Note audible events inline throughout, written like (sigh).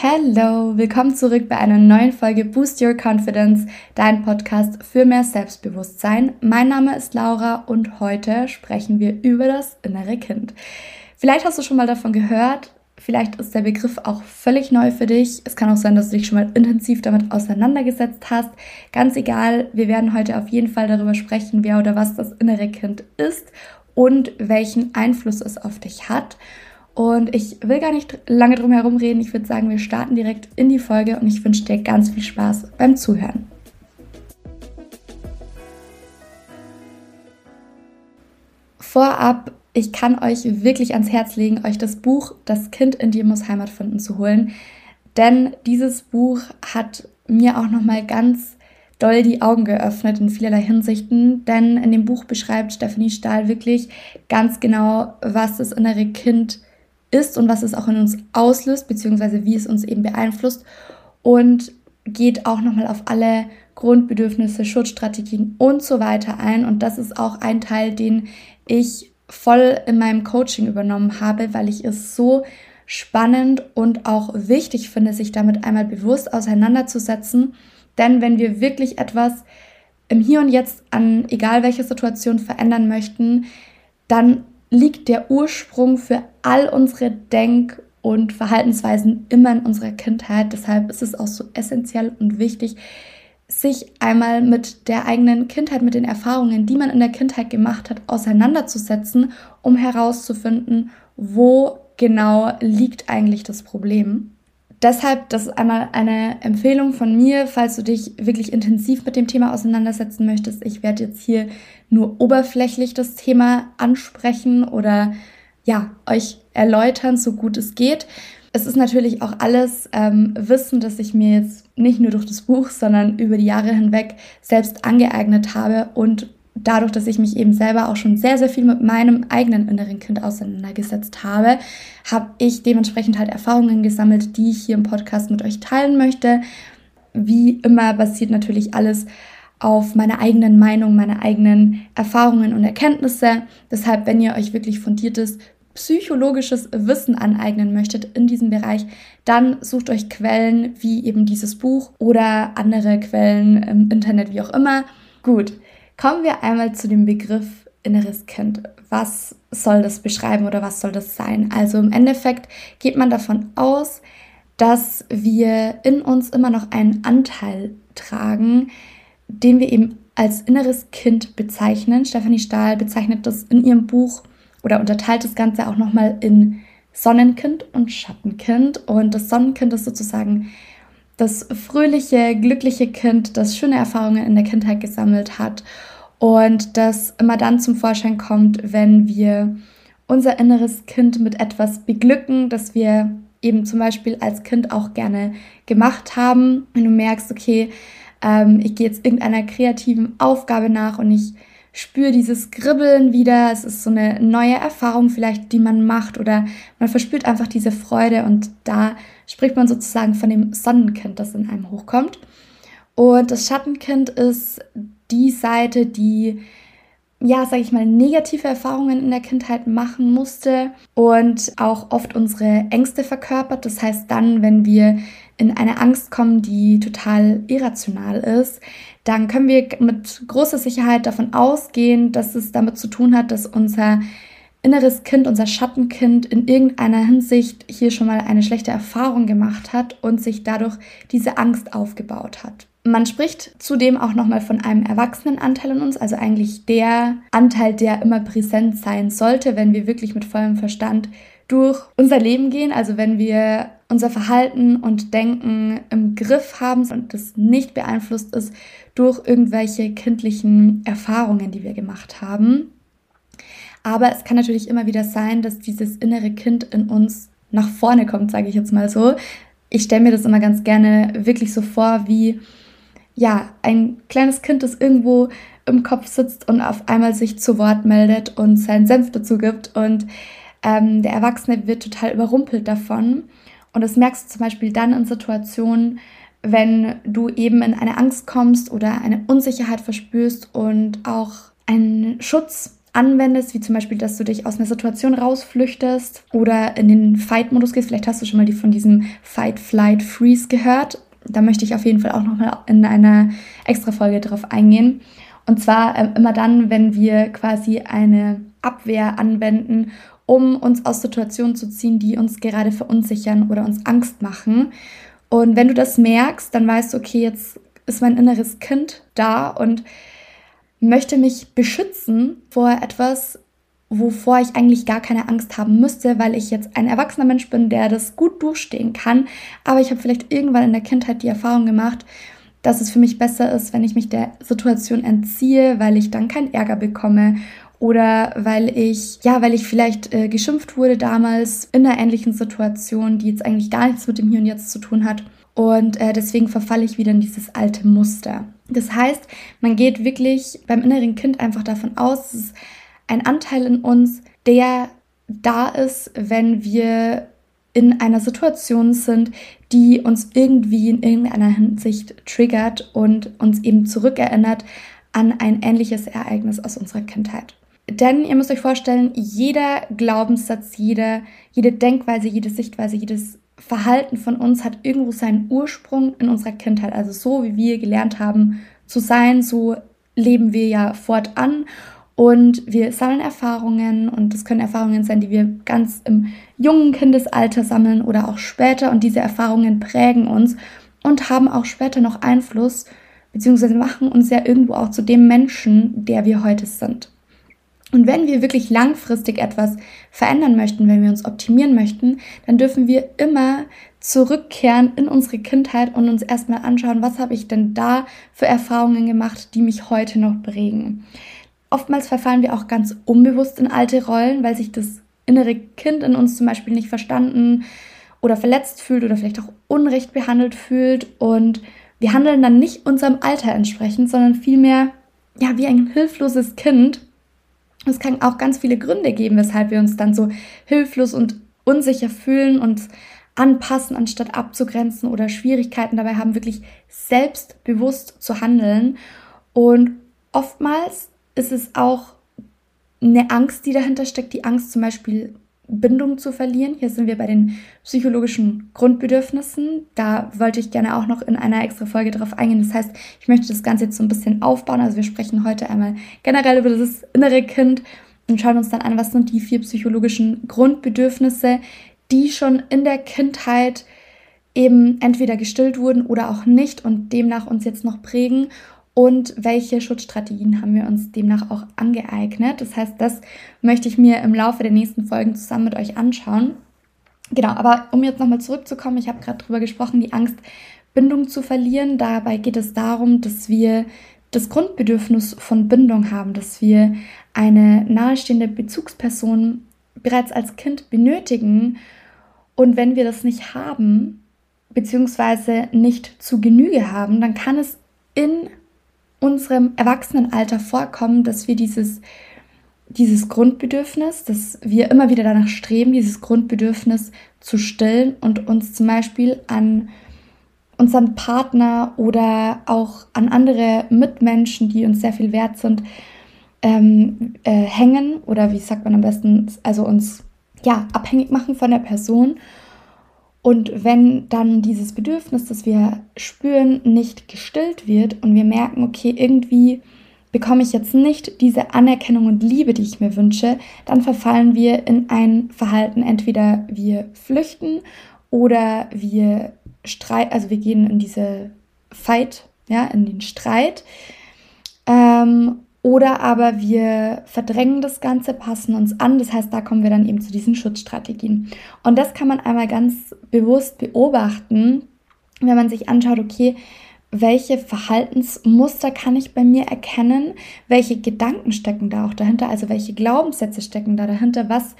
Hallo, willkommen zurück bei einer neuen Folge Boost Your Confidence, dein Podcast für mehr Selbstbewusstsein. Mein Name ist Laura und heute sprechen wir über das innere Kind. Vielleicht hast du schon mal davon gehört, vielleicht ist der Begriff auch völlig neu für dich. Es kann auch sein, dass du dich schon mal intensiv damit auseinandergesetzt hast. Ganz egal, wir werden heute auf jeden Fall darüber sprechen, wer oder was das innere Kind ist und welchen Einfluss es auf dich hat. Und ich will gar nicht lange drum herum reden. Ich würde sagen, wir starten direkt in die Folge und ich wünsche dir ganz viel Spaß beim Zuhören. Vorab, ich kann euch wirklich ans Herz legen, euch das Buch Das Kind in dir muss Heimat finden zu holen. Denn dieses Buch hat mir auch nochmal ganz doll die Augen geöffnet in vielerlei Hinsichten, denn in dem Buch beschreibt Stephanie Stahl wirklich ganz genau, was das innere Kind ist und was es auch in uns auslöst, beziehungsweise wie es uns eben beeinflusst und geht auch nochmal auf alle Grundbedürfnisse, Schutzstrategien und so weiter ein. Und das ist auch ein Teil, den ich voll in meinem Coaching übernommen habe, weil ich es so spannend und auch wichtig finde, sich damit einmal bewusst auseinanderzusetzen. Denn wenn wir wirklich etwas im Hier und Jetzt an egal welcher Situation verändern möchten, dann liegt der Ursprung für all unsere Denk- und Verhaltensweisen immer in unserer Kindheit. Deshalb ist es auch so essentiell und wichtig, sich einmal mit der eigenen Kindheit, mit den Erfahrungen, die man in der Kindheit gemacht hat, auseinanderzusetzen, um herauszufinden, wo genau liegt eigentlich das Problem. Deshalb, das ist einmal eine Empfehlung von mir, falls du dich wirklich intensiv mit dem Thema auseinandersetzen möchtest. Ich werde jetzt hier nur oberflächlich das Thema ansprechen oder ja, euch erläutern, so gut es geht. Es ist natürlich auch alles ähm, Wissen, das ich mir jetzt nicht nur durch das Buch, sondern über die Jahre hinweg selbst angeeignet habe und dadurch, dass ich mich eben selber auch schon sehr, sehr viel mit meinem eigenen inneren Kind auseinandergesetzt habe, habe ich dementsprechend halt Erfahrungen gesammelt, die ich hier im Podcast mit euch teilen möchte. Wie immer basiert natürlich alles auf meiner eigenen Meinung, meine eigenen Erfahrungen und Erkenntnisse. Deshalb, wenn ihr euch wirklich fundiertes psychologisches Wissen aneignen möchtet in diesem Bereich, dann sucht euch Quellen wie eben dieses Buch oder andere Quellen im Internet, wie auch immer. Gut, Kommen wir einmal zu dem Begriff inneres Kind. Was soll das beschreiben oder was soll das sein? Also im Endeffekt geht man davon aus, dass wir in uns immer noch einen Anteil tragen, den wir eben als inneres Kind bezeichnen. Stephanie Stahl bezeichnet das in ihrem Buch oder unterteilt das Ganze auch nochmal in Sonnenkind und Schattenkind. Und das Sonnenkind ist sozusagen das fröhliche, glückliche Kind, das schöne Erfahrungen in der Kindheit gesammelt hat und das immer dann zum Vorschein kommt, wenn wir unser inneres Kind mit etwas beglücken, das wir eben zum Beispiel als Kind auch gerne gemacht haben. Wenn du merkst, okay, ähm, ich gehe jetzt irgendeiner kreativen Aufgabe nach und ich spüre dieses Kribbeln wieder. Es ist so eine neue Erfahrung vielleicht, die man macht oder man verspürt einfach diese Freude und da spricht man sozusagen von dem Sonnenkind, das in einem hochkommt. Und das Schattenkind ist die Seite, die ja, sage ich mal, negative Erfahrungen in der Kindheit machen musste und auch oft unsere Ängste verkörpert. Das heißt, dann, wenn wir in eine Angst kommen, die total irrational ist, dann können wir mit großer Sicherheit davon ausgehen, dass es damit zu tun hat, dass unser inneres Kind, unser Schattenkind in irgendeiner Hinsicht hier schon mal eine schlechte Erfahrung gemacht hat und sich dadurch diese Angst aufgebaut hat. Man spricht zudem auch nochmal von einem Erwachsenenanteil in uns, also eigentlich der Anteil, der immer präsent sein sollte, wenn wir wirklich mit vollem Verstand durch unser Leben gehen, also wenn wir unser Verhalten und Denken im Griff haben und das nicht beeinflusst ist durch irgendwelche kindlichen Erfahrungen, die wir gemacht haben. Aber es kann natürlich immer wieder sein, dass dieses innere Kind in uns nach vorne kommt, sage ich jetzt mal so. Ich stelle mir das immer ganz gerne wirklich so vor, wie ja, ein kleines Kind, das irgendwo im Kopf sitzt und auf einmal sich zu Wort meldet und seinen Senf dazu gibt und ähm, der Erwachsene wird total überrumpelt davon. Und das merkst du zum Beispiel dann in Situationen, wenn du eben in eine Angst kommst oder eine Unsicherheit verspürst und auch einen Schutz anwendest, wie zum Beispiel, dass du dich aus einer Situation rausflüchtest oder in den Fight-Modus gehst. Vielleicht hast du schon mal die von diesem Fight, Flight, Freeze gehört. Da möchte ich auf jeden Fall auch nochmal in einer extra Folge drauf eingehen. Und zwar äh, immer dann, wenn wir quasi eine Abwehr anwenden, um uns aus Situationen zu ziehen, die uns gerade verunsichern oder uns Angst machen. Und wenn du das merkst, dann weißt du, okay, jetzt ist mein inneres Kind da und möchte mich beschützen vor etwas, wovor ich eigentlich gar keine Angst haben müsste, weil ich jetzt ein erwachsener Mensch bin, der das gut durchstehen kann. Aber ich habe vielleicht irgendwann in der Kindheit die Erfahrung gemacht, dass es für mich besser ist, wenn ich mich der Situation entziehe, weil ich dann keinen Ärger bekomme oder weil ich, ja, weil ich vielleicht äh, geschimpft wurde damals in einer ähnlichen Situation, die jetzt eigentlich gar nichts mit dem Hier und Jetzt zu tun hat. Und äh, deswegen verfalle ich wieder in dieses alte Muster. Das heißt, man geht wirklich beim inneren Kind einfach davon aus, es ist ein Anteil in uns, der da ist, wenn wir in einer Situation sind, die uns irgendwie in irgendeiner Hinsicht triggert und uns eben zurückerinnert an ein ähnliches Ereignis aus unserer Kindheit. Denn ihr müsst euch vorstellen, jeder Glaubenssatz, jede, jede Denkweise, jede Sichtweise, jedes Verhalten von uns hat irgendwo seinen Ursprung in unserer Kindheit. Also so wie wir gelernt haben zu sein, so leben wir ja fortan und wir sammeln Erfahrungen und das können Erfahrungen sein, die wir ganz im jungen Kindesalter sammeln oder auch später und diese Erfahrungen prägen uns und haben auch später noch Einfluss beziehungsweise machen uns ja irgendwo auch zu dem Menschen, der wir heute sind. Und wenn wir wirklich langfristig etwas verändern möchten, wenn wir uns optimieren möchten, dann dürfen wir immer zurückkehren in unsere Kindheit und uns erstmal anschauen, was habe ich denn da für Erfahrungen gemacht, die mich heute noch prägen. Oftmals verfallen wir auch ganz unbewusst in alte Rollen, weil sich das innere Kind in uns zum Beispiel nicht verstanden oder verletzt fühlt oder vielleicht auch unrecht behandelt fühlt und wir handeln dann nicht unserem Alter entsprechend, sondern vielmehr ja wie ein hilfloses Kind es kann auch ganz viele Gründe geben, weshalb wir uns dann so hilflos und unsicher fühlen und anpassen, anstatt abzugrenzen oder Schwierigkeiten dabei haben, wirklich selbstbewusst zu handeln. Und oftmals ist es auch eine Angst, die dahinter steckt, die Angst zum Beispiel Bindung zu verlieren. Hier sind wir bei den psychologischen Grundbedürfnissen. Da wollte ich gerne auch noch in einer extra Folge drauf eingehen. Das heißt, ich möchte das Ganze jetzt so ein bisschen aufbauen. Also wir sprechen heute einmal generell über das innere Kind und schauen uns dann an, was sind die vier psychologischen Grundbedürfnisse, die schon in der Kindheit eben entweder gestillt wurden oder auch nicht und demnach uns jetzt noch prägen und welche Schutzstrategien haben wir uns demnach auch angeeignet. Das heißt, das möchte ich mir im Laufe der nächsten Folgen zusammen mit euch anschauen. Genau, aber um jetzt nochmal zurückzukommen, ich habe gerade darüber gesprochen, die Angst, Bindung zu verlieren. Dabei geht es darum, dass wir das Grundbedürfnis von Bindung haben, dass wir eine nahestehende Bezugsperson bereits als Kind benötigen. Und wenn wir das nicht haben, beziehungsweise nicht zu Genüge haben, dann kann es in unserem Erwachsenenalter vorkommen, dass wir dieses, dieses Grundbedürfnis, dass wir immer wieder danach streben, dieses Grundbedürfnis zu stillen und uns zum Beispiel an unseren Partner oder auch an andere Mitmenschen, die uns sehr viel wert sind, ähm, äh, hängen oder wie sagt man am besten, also uns ja abhängig machen von der Person und wenn dann dieses Bedürfnis, das wir spüren, nicht gestillt wird und wir merken, okay, irgendwie bekomme ich jetzt nicht diese Anerkennung und Liebe, die ich mir wünsche, dann verfallen wir in ein Verhalten. Entweder wir flüchten oder wir streiten, also wir gehen in diese Fight, ja, in den Streit. Ähm, oder aber wir verdrängen das Ganze, passen uns an. Das heißt, da kommen wir dann eben zu diesen Schutzstrategien. Und das kann man einmal ganz bewusst beobachten, wenn man sich anschaut, okay, welche Verhaltensmuster kann ich bei mir erkennen? Welche Gedanken stecken da auch dahinter? Also welche Glaubenssätze stecken da dahinter? Was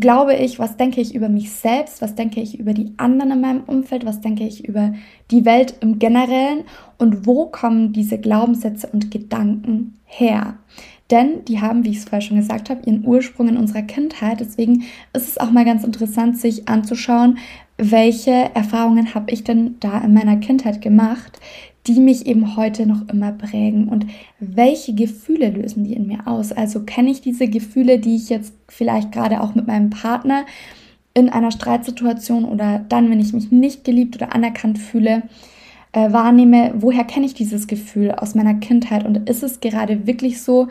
glaube ich, was denke ich über mich selbst, was denke ich über die anderen in meinem Umfeld, was denke ich über die Welt im Generellen und wo kommen diese Glaubenssätze und Gedanken her? Denn die haben, wie ich es vorher schon gesagt habe, ihren Ursprung in unserer Kindheit. Deswegen ist es auch mal ganz interessant, sich anzuschauen, welche Erfahrungen habe ich denn da in meiner Kindheit gemacht, die mich eben heute noch immer prägen. Und welche Gefühle lösen die in mir aus? Also kenne ich diese Gefühle, die ich jetzt vielleicht gerade auch mit meinem Partner in einer Streitsituation oder dann, wenn ich mich nicht geliebt oder anerkannt fühle, äh, wahrnehme, woher kenne ich dieses Gefühl aus meiner Kindheit? Und ist es gerade wirklich so,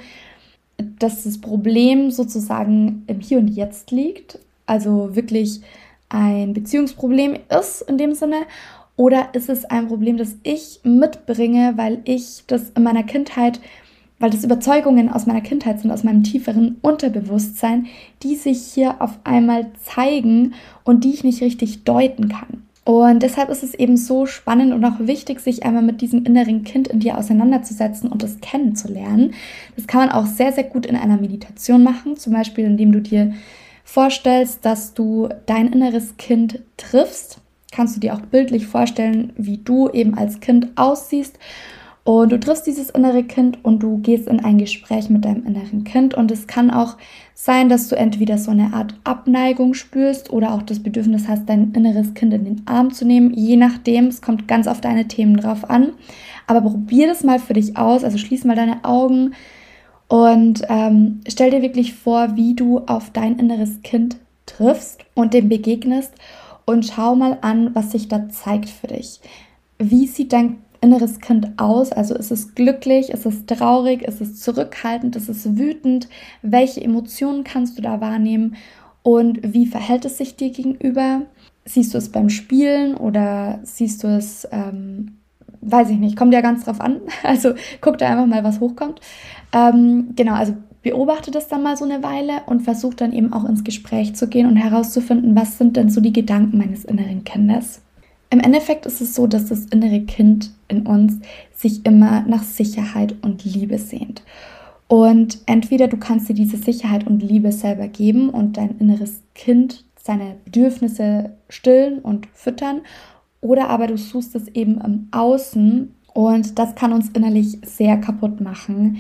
dass das Problem sozusagen im Hier und Jetzt liegt, also wirklich ein Beziehungsproblem ist in dem Sinne, oder ist es ein Problem, das ich mitbringe, weil ich das in meiner Kindheit, weil das Überzeugungen aus meiner Kindheit sind, aus meinem tieferen Unterbewusstsein, die sich hier auf einmal zeigen und die ich nicht richtig deuten kann. Und deshalb ist es eben so spannend und auch wichtig, sich einmal mit diesem inneren Kind in dir auseinanderzusetzen und es kennenzulernen. Das kann man auch sehr, sehr gut in einer Meditation machen, zum Beispiel indem du dir vorstellst, dass du dein inneres Kind triffst. Kannst du dir auch bildlich vorstellen, wie du eben als Kind aussiehst und du triffst dieses innere Kind und du gehst in ein Gespräch mit deinem inneren Kind. Und es kann auch sein, dass du entweder so eine Art Abneigung spürst oder auch das Bedürfnis hast, dein inneres Kind in den Arm zu nehmen. Je nachdem, es kommt ganz auf deine Themen drauf an. Aber probier das mal für dich aus. Also schließ mal deine Augen und ähm, stell dir wirklich vor, wie du auf dein inneres Kind triffst und dem begegnest und schau mal an, was sich da zeigt für dich. Wie sieht dein inneres Kind aus? Also ist es glücklich, ist es traurig, ist es zurückhaltend, ist es wütend? Welche Emotionen kannst du da wahrnehmen und wie verhält es sich dir gegenüber? Siehst du es beim Spielen oder siehst du es, ähm, weiß ich nicht, kommt ja ganz drauf an. (laughs) Also guck da einfach mal, was hochkommt. Ähm, genau, also beobachte das dann mal so eine Weile und versuch dann eben auch ins Gespräch zu gehen und herauszufinden, was sind denn so die Gedanken meines inneren Kindes. Im Endeffekt ist es so, dass das innere Kind in uns sich immer nach Sicherheit und Liebe sehnt. Und entweder du kannst dir diese Sicherheit und Liebe selber geben und dein inneres Kind seine Bedürfnisse stillen und füttern, oder aber du suchst es eben im Außen und das kann uns innerlich sehr kaputt machen.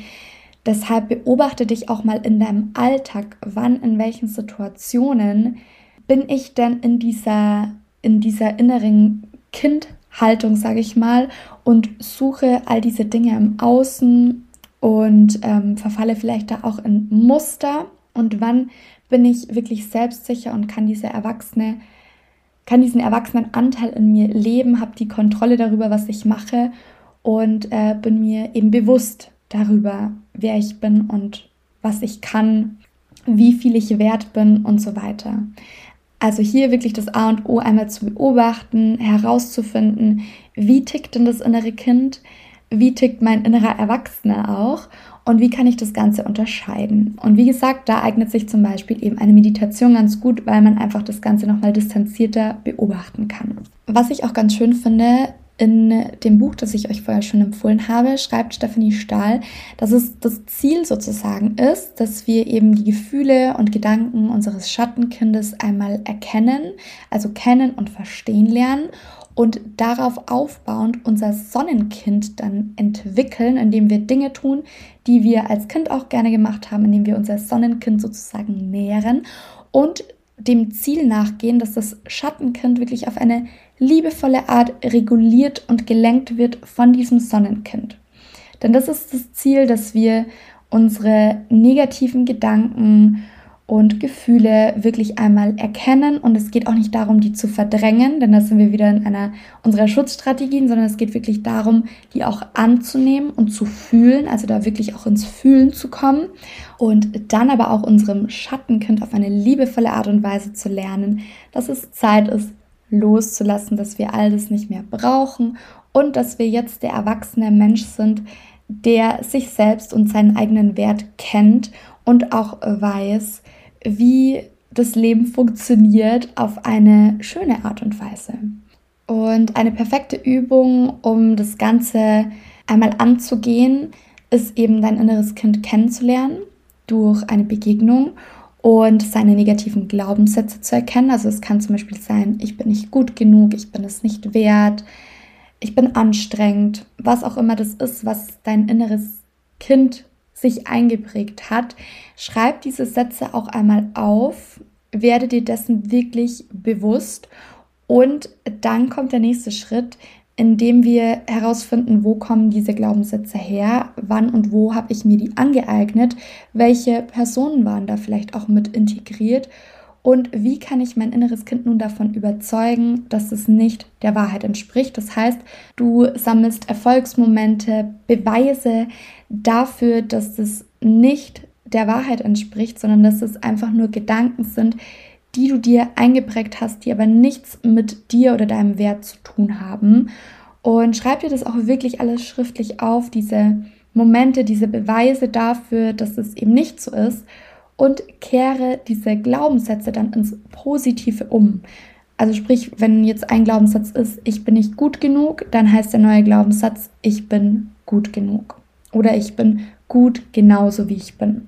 Deshalb beobachte dich auch mal in deinem Alltag, wann, in welchen Situationen bin ich denn in dieser in dieser inneren Kindhaltung, sage ich mal, und suche all diese Dinge im Außen und ähm, verfalle vielleicht da auch in Muster. Und wann bin ich wirklich selbstsicher und kann diese Erwachsene, kann diesen erwachsenen Anteil in mir leben, habe die Kontrolle darüber, was ich mache und äh, bin mir eben bewusst darüber, wer ich bin und was ich kann, wie viel ich wert bin und so weiter. Also hier wirklich das A und O einmal zu beobachten, herauszufinden, wie tickt denn das innere Kind, wie tickt mein innerer Erwachsener auch und wie kann ich das Ganze unterscheiden. Und wie gesagt, da eignet sich zum Beispiel eben eine Meditation ganz gut, weil man einfach das Ganze nochmal distanzierter beobachten kann. Was ich auch ganz schön finde, in dem Buch, das ich euch vorher schon empfohlen habe, schreibt Stephanie Stahl, dass es das Ziel sozusagen ist, dass wir eben die Gefühle und Gedanken unseres Schattenkindes einmal erkennen, also kennen und verstehen lernen und darauf aufbauend unser Sonnenkind dann entwickeln, indem wir Dinge tun, die wir als Kind auch gerne gemacht haben, indem wir unser Sonnenkind sozusagen nähren und dem Ziel nachgehen, dass das Schattenkind wirklich auf eine liebevolle Art reguliert und gelenkt wird von diesem Sonnenkind. Denn das ist das Ziel, dass wir unsere negativen Gedanken und Gefühle wirklich einmal erkennen. Und es geht auch nicht darum, die zu verdrängen, denn da sind wir wieder in einer unserer Schutzstrategien, sondern es geht wirklich darum, die auch anzunehmen und zu fühlen, also da wirklich auch ins Fühlen zu kommen und dann aber auch unserem Schattenkind auf eine liebevolle Art und Weise zu lernen, dass es Zeit ist, loszulassen, dass wir all das nicht mehr brauchen und dass wir jetzt der erwachsene Mensch sind, der sich selbst und seinen eigenen Wert kennt und auch weiß, wie das Leben funktioniert auf eine schöne Art und Weise. Und eine perfekte Übung, um das Ganze einmal anzugehen, ist eben dein inneres Kind kennenzulernen durch eine Begegnung und seine negativen Glaubenssätze zu erkennen. Also es kann zum Beispiel sein, ich bin nicht gut genug, ich bin es nicht wert, ich bin anstrengend, was auch immer das ist, was dein inneres Kind sich eingeprägt hat. Schreib diese Sätze auch einmal auf, werde dir dessen wirklich bewusst und dann kommt der nächste Schritt. Indem wir herausfinden, wo kommen diese Glaubenssätze her, wann und wo habe ich mir die angeeignet, welche Personen waren da vielleicht auch mit integriert und wie kann ich mein inneres Kind nun davon überzeugen, dass es nicht der Wahrheit entspricht. Das heißt, du sammelst Erfolgsmomente, Beweise dafür, dass es nicht der Wahrheit entspricht, sondern dass es einfach nur Gedanken sind, die du dir eingeprägt hast, die aber nichts mit dir oder deinem Wert zu tun haben. Und schreib dir das auch wirklich alles schriftlich auf, diese Momente, diese Beweise dafür, dass es eben nicht so ist und kehre diese Glaubenssätze dann ins Positive um. Also sprich, wenn jetzt ein Glaubenssatz ist, ich bin nicht gut genug, dann heißt der neue Glaubenssatz, ich bin gut genug. Oder ich bin gut genauso wie ich bin.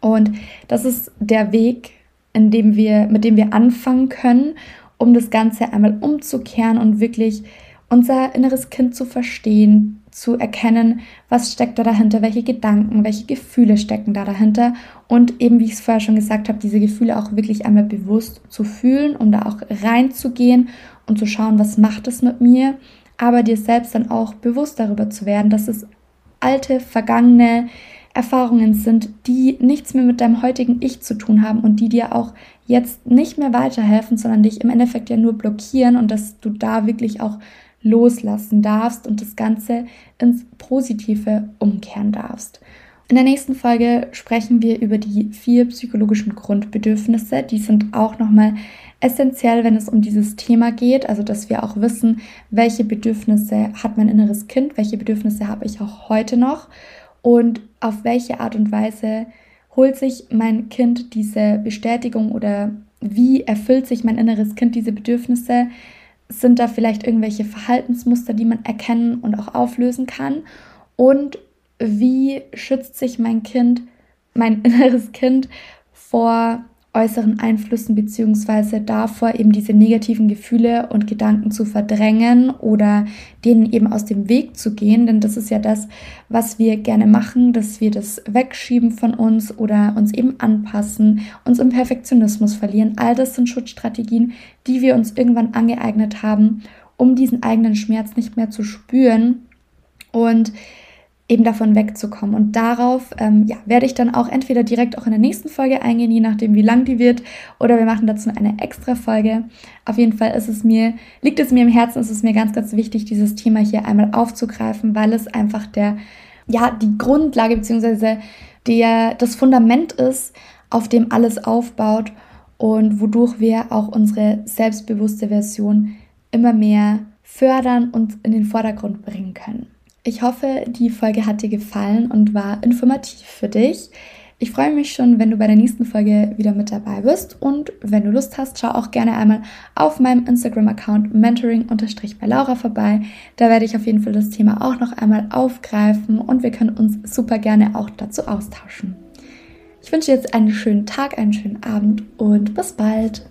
Und das ist der Weg, in dem wir, mit dem wir anfangen können, um das Ganze einmal umzukehren und wirklich unser inneres Kind zu verstehen, zu erkennen, was steckt da dahinter, welche Gedanken, welche Gefühle stecken da dahinter und eben, wie ich es vorher schon gesagt habe, diese Gefühle auch wirklich einmal bewusst zu fühlen, um da auch reinzugehen und zu schauen, was macht es mit mir, aber dir selbst dann auch bewusst darüber zu werden, dass es alte, vergangene Erfahrungen sind, die nichts mehr mit deinem heutigen Ich zu tun haben und die dir auch jetzt nicht mehr weiterhelfen, sondern dich im Endeffekt ja nur blockieren und dass du da wirklich auch loslassen darfst und das Ganze ins Positive umkehren darfst. In der nächsten Folge sprechen wir über die vier psychologischen Grundbedürfnisse. Die sind auch nochmal essentiell, wenn es um dieses Thema geht. Also, dass wir auch wissen, welche Bedürfnisse hat mein inneres Kind, welche Bedürfnisse habe ich auch heute noch und auf welche Art und Weise holt sich mein Kind diese Bestätigung oder wie erfüllt sich mein inneres Kind diese Bedürfnisse? Sind da vielleicht irgendwelche Verhaltensmuster, die man erkennen und auch auflösen kann? Und wie schützt sich mein Kind, mein (laughs) inneres Kind vor äußeren Einflüssen beziehungsweise davor, eben diese negativen Gefühle und Gedanken zu verdrängen oder denen eben aus dem Weg zu gehen. Denn das ist ja das, was wir gerne machen, dass wir das wegschieben von uns oder uns eben anpassen, uns im Perfektionismus verlieren. All das sind Schutzstrategien, die wir uns irgendwann angeeignet haben, um diesen eigenen Schmerz nicht mehr zu spüren. Und eben davon wegzukommen. Und darauf ähm, ja, werde ich dann auch entweder direkt auch in der nächsten Folge eingehen, je nachdem, wie lang die wird, oder wir machen dazu eine extra Folge. Auf jeden Fall ist es mir, liegt es mir im Herzen, ist es mir ganz, ganz wichtig, dieses Thema hier einmal aufzugreifen, weil es einfach der, ja, die Grundlage bzw. der, das Fundament ist, auf dem alles aufbaut und wodurch wir auch unsere selbstbewusste Version immer mehr fördern und in den Vordergrund bringen können. Ich hoffe, die Folge hat dir gefallen und war informativ für dich. Ich freue mich schon, wenn du bei der nächsten Folge wieder mit dabei bist. Und wenn du Lust hast, schau auch gerne einmal auf meinem Instagram-Account mentoring bei Laura vorbei. Da werde ich auf jeden Fall das Thema auch noch einmal aufgreifen und wir können uns super gerne auch dazu austauschen. Ich wünsche jetzt einen schönen Tag, einen schönen Abend und bis bald.